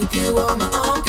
Take this my back.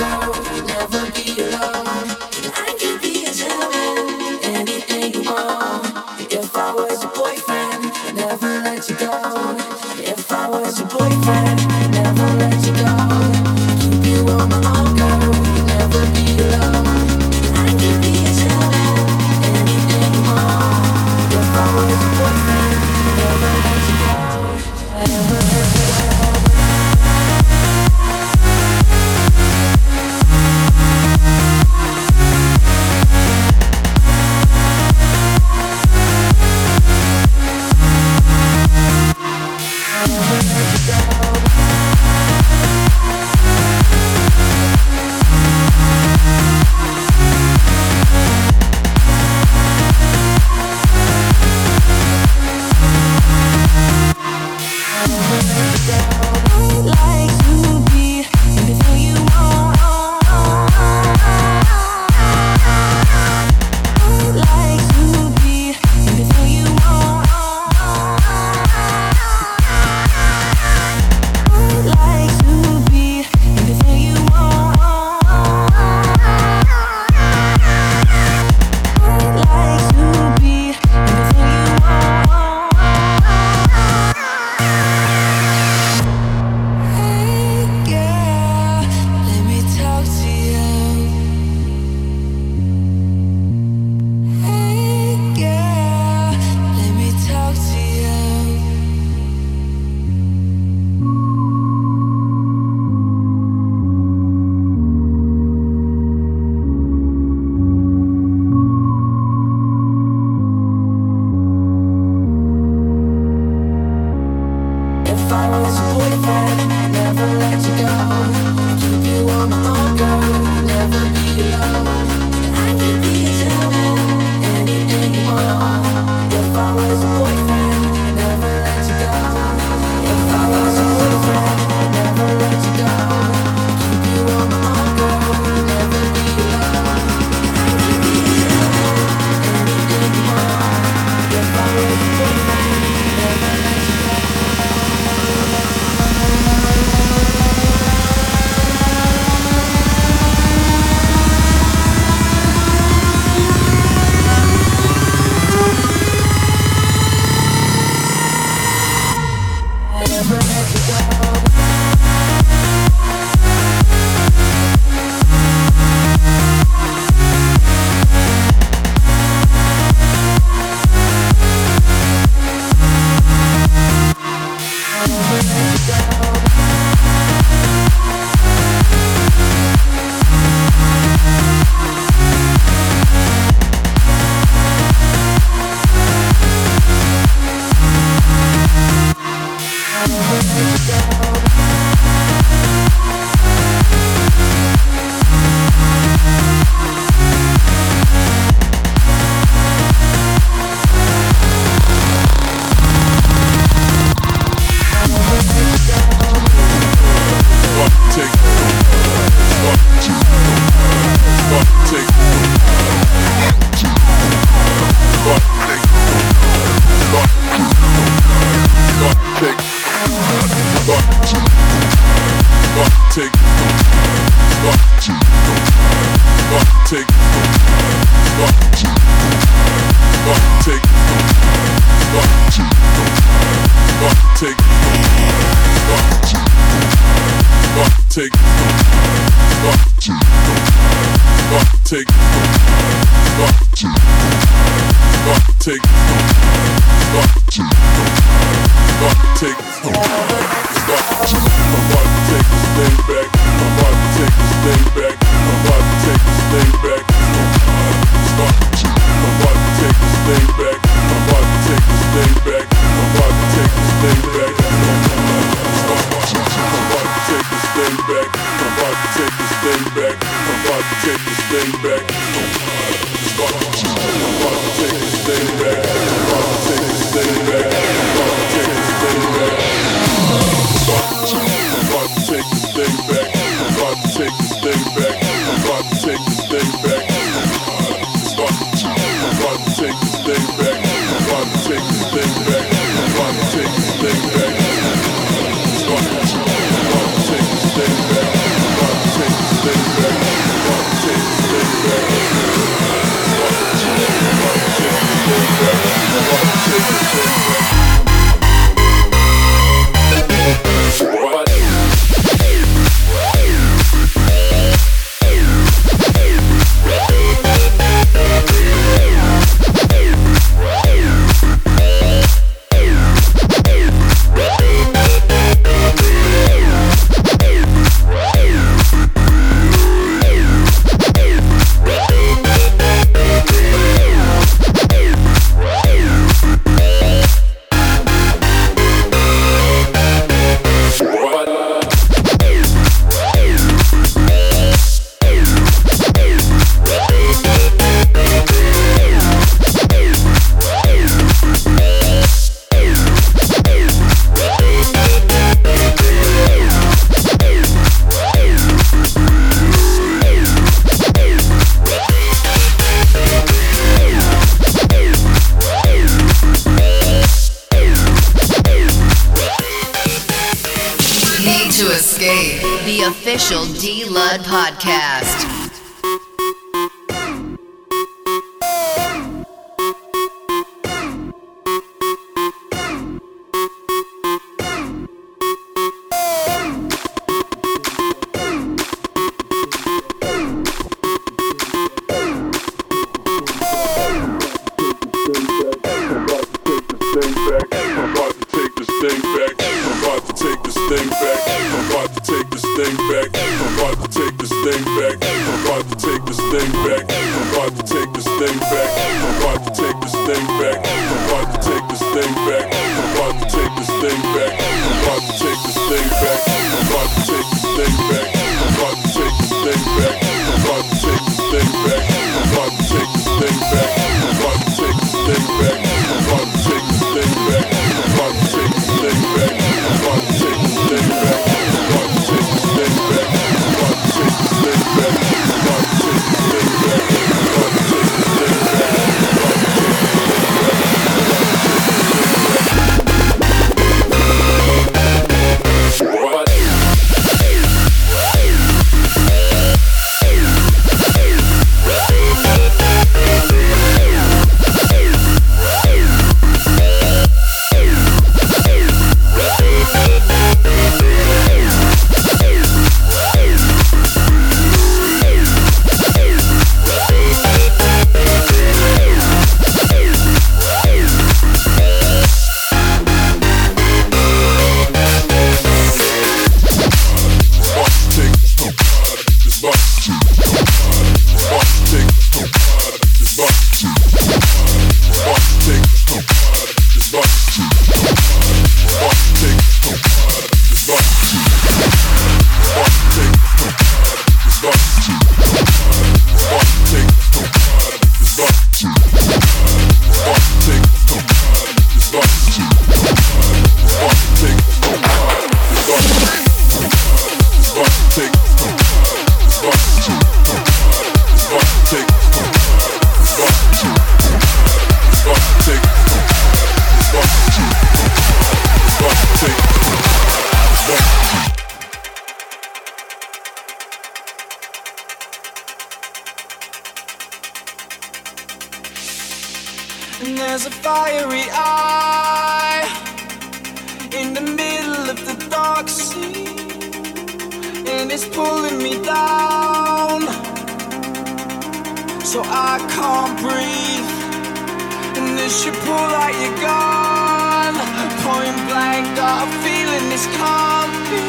It's country,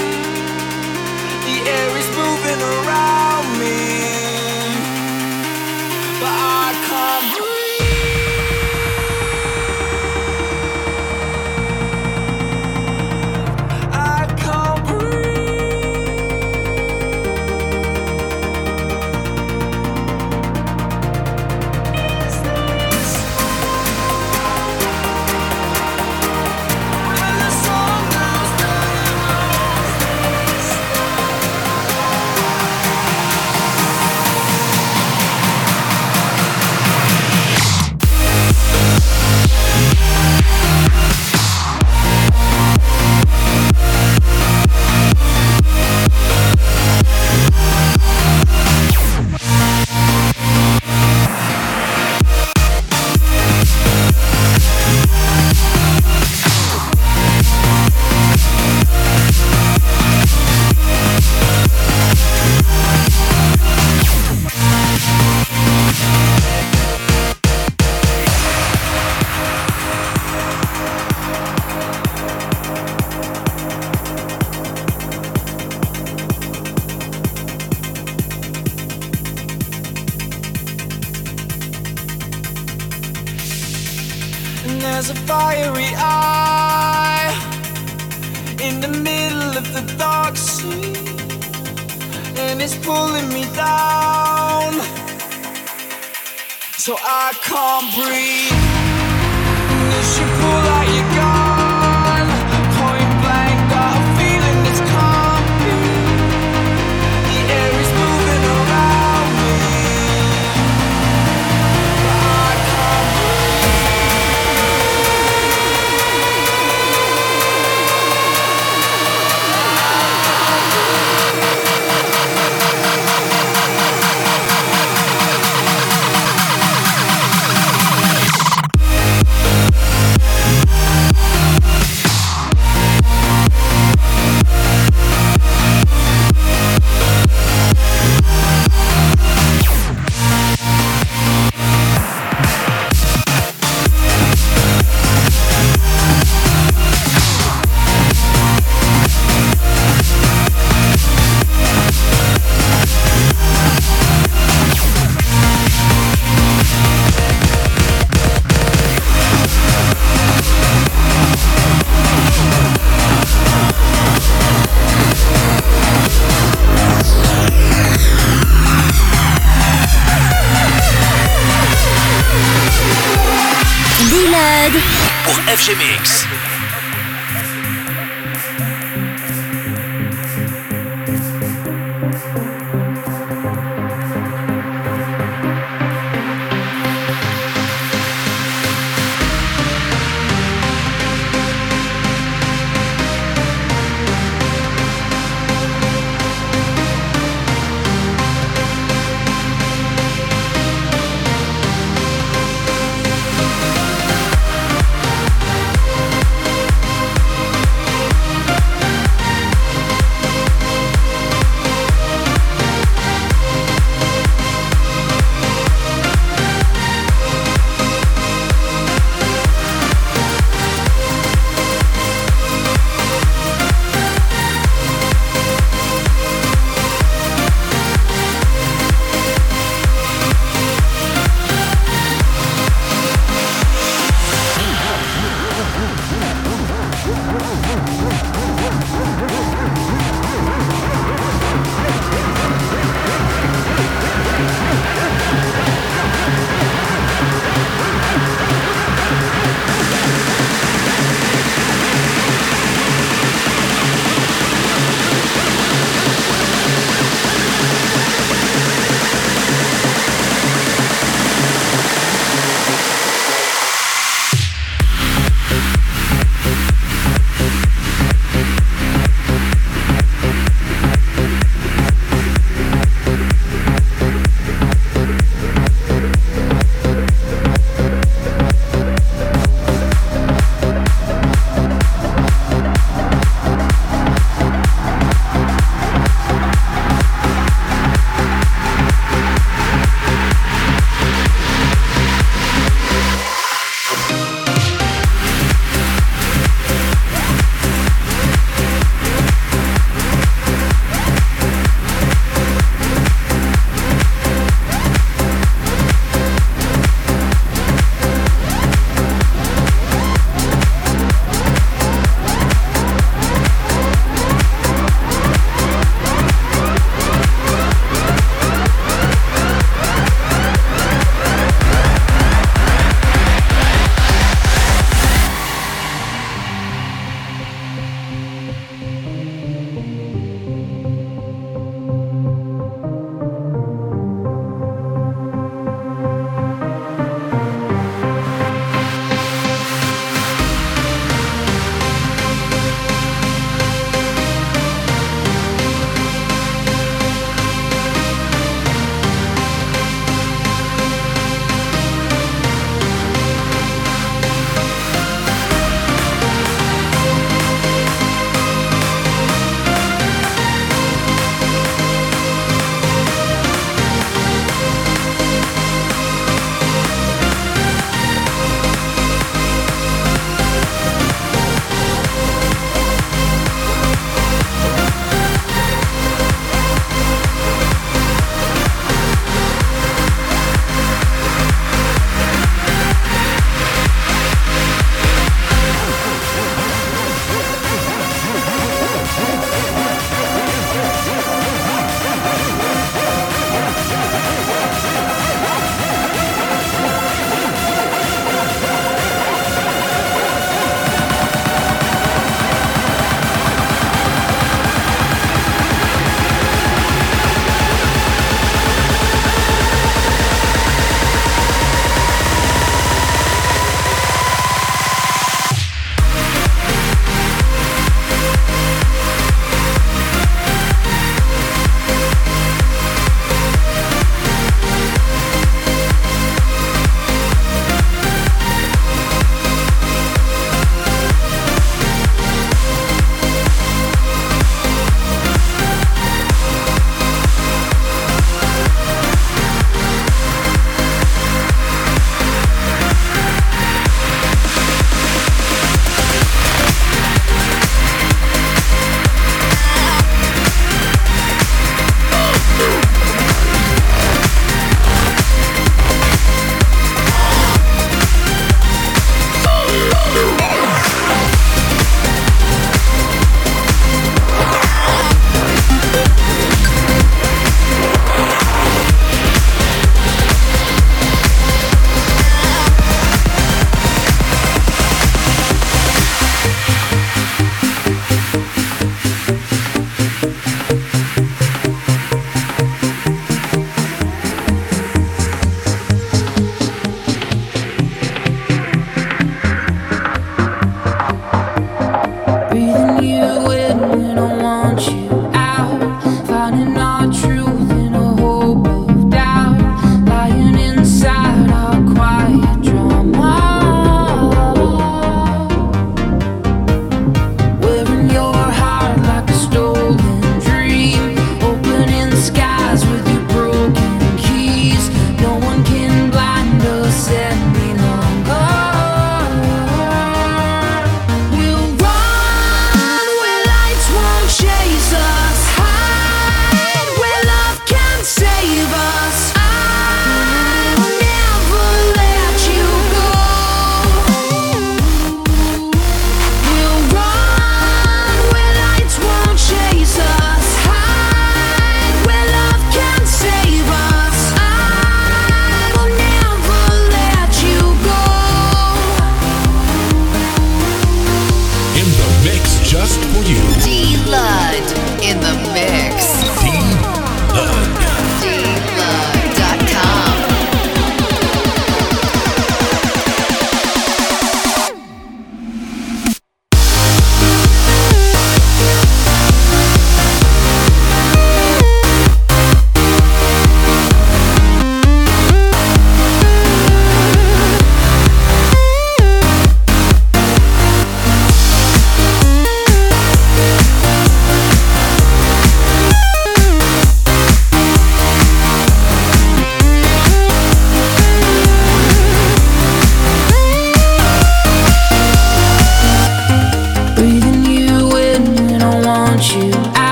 the air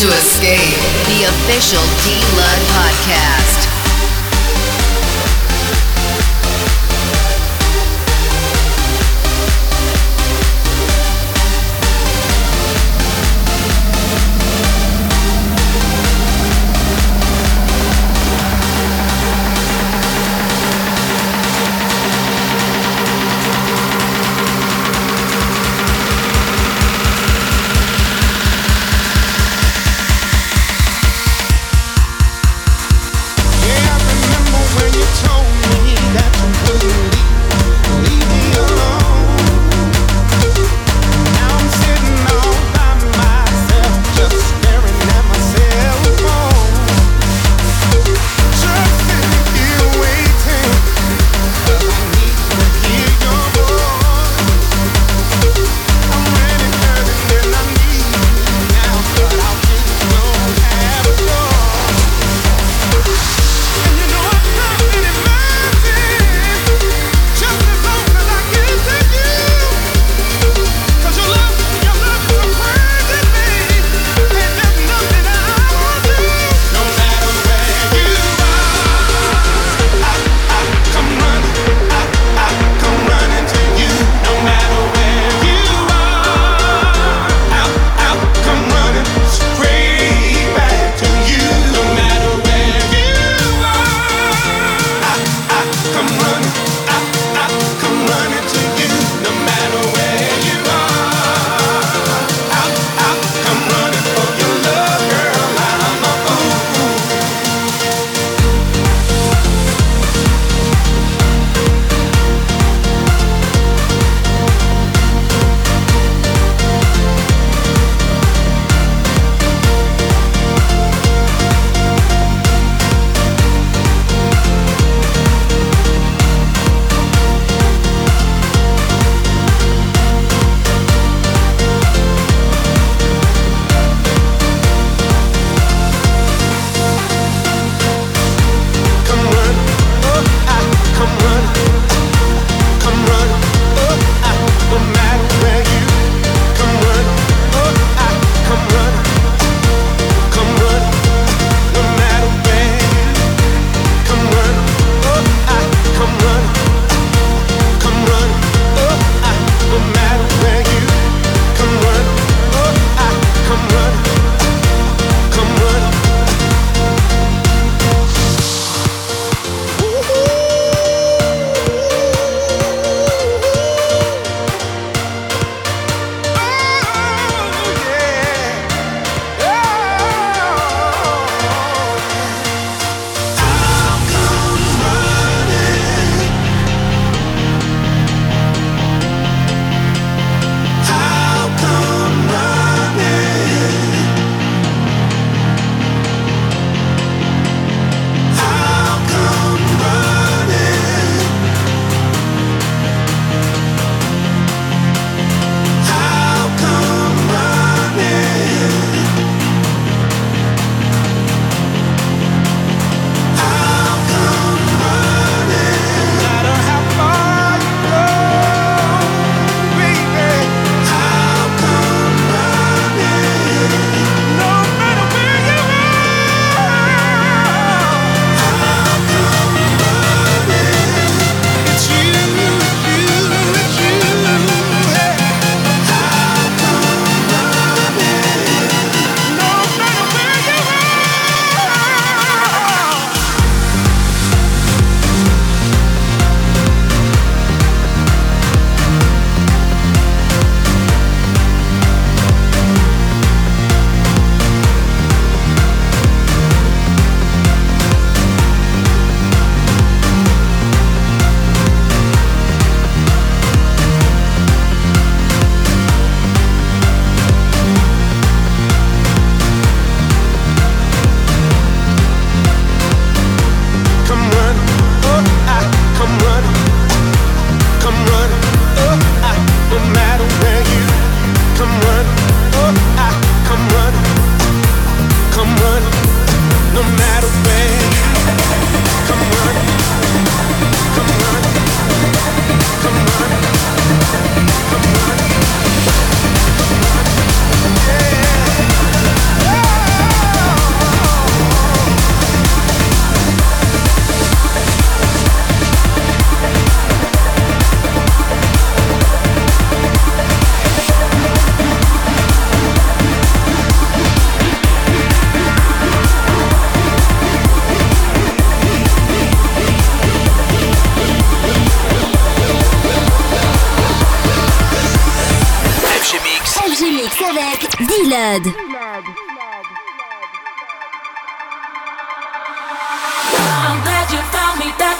to escape the official D Lud podcast.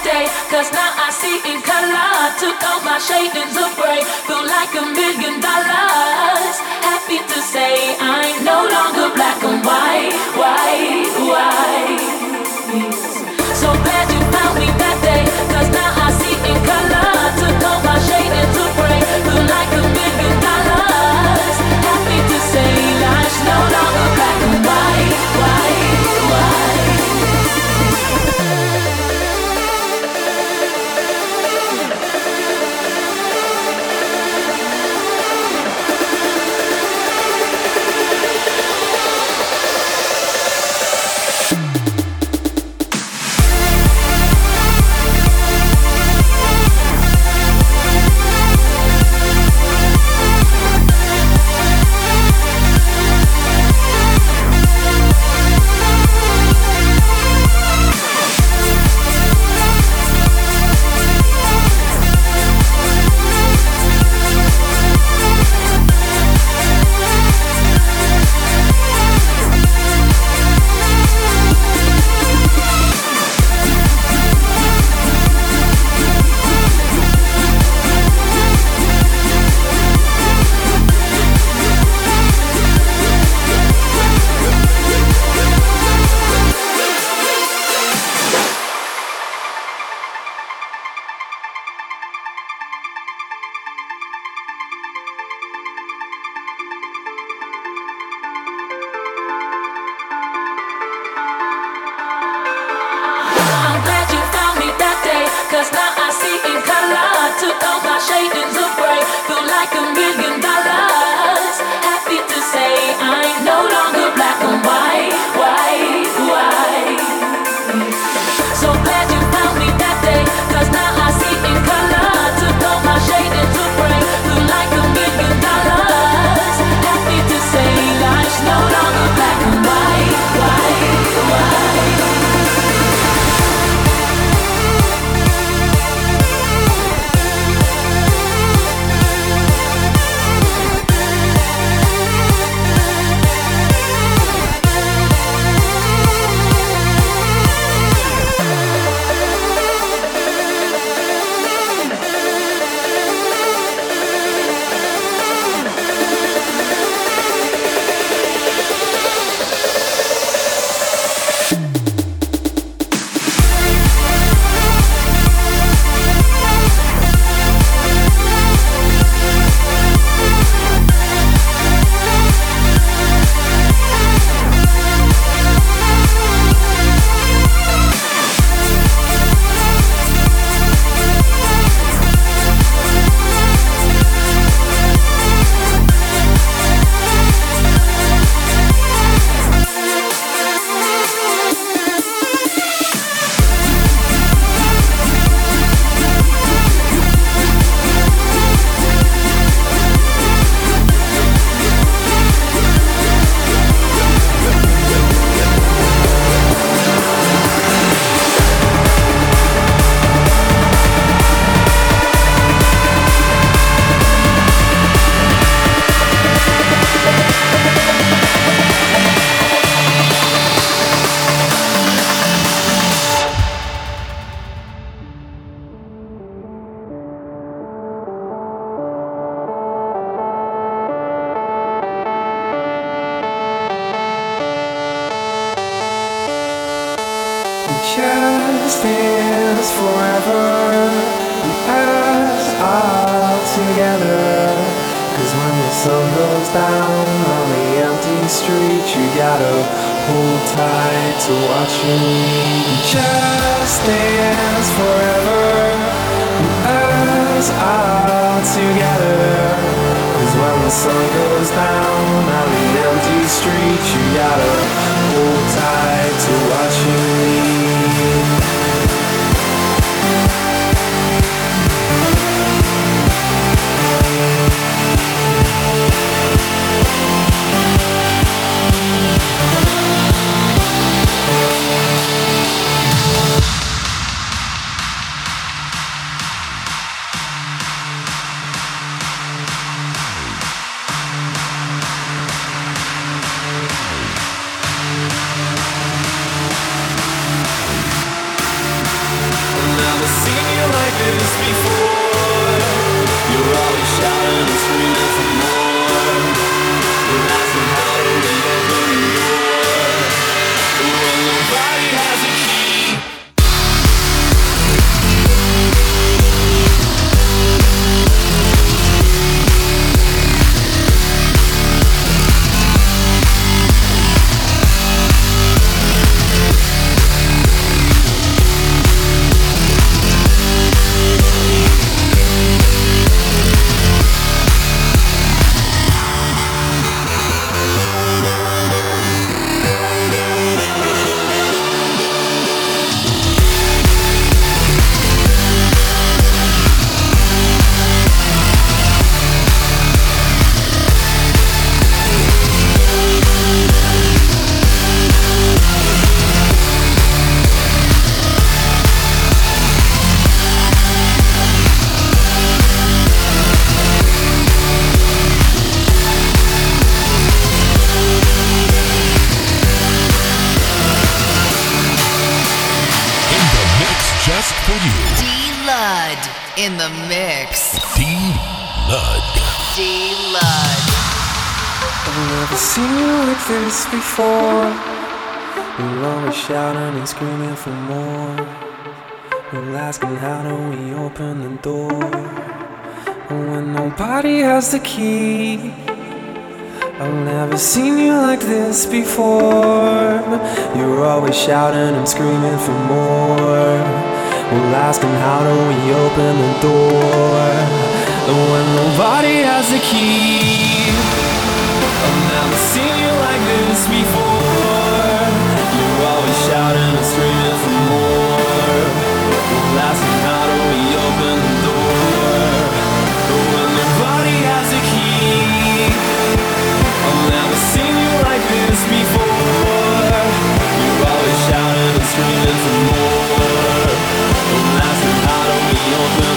Cause now I see in color. Took off my shadings of gray. Feel like a million dollars. Happy to say I'm no longer black and white. White, white. sun goes down on the empty street You gotta hold tight to watching me. Just dance forever. As all together. Cause when the sun goes down on the empty street You gotta hold tight to watching me. And screaming for more. We're asking how do we open the door when nobody has the key. I've never seen you like this before. You're always shouting and screaming for more. We're asking how do we open the door when nobody has the key. I've never seen you like this before. You're always shouting and screaming for more. asking how do we open the door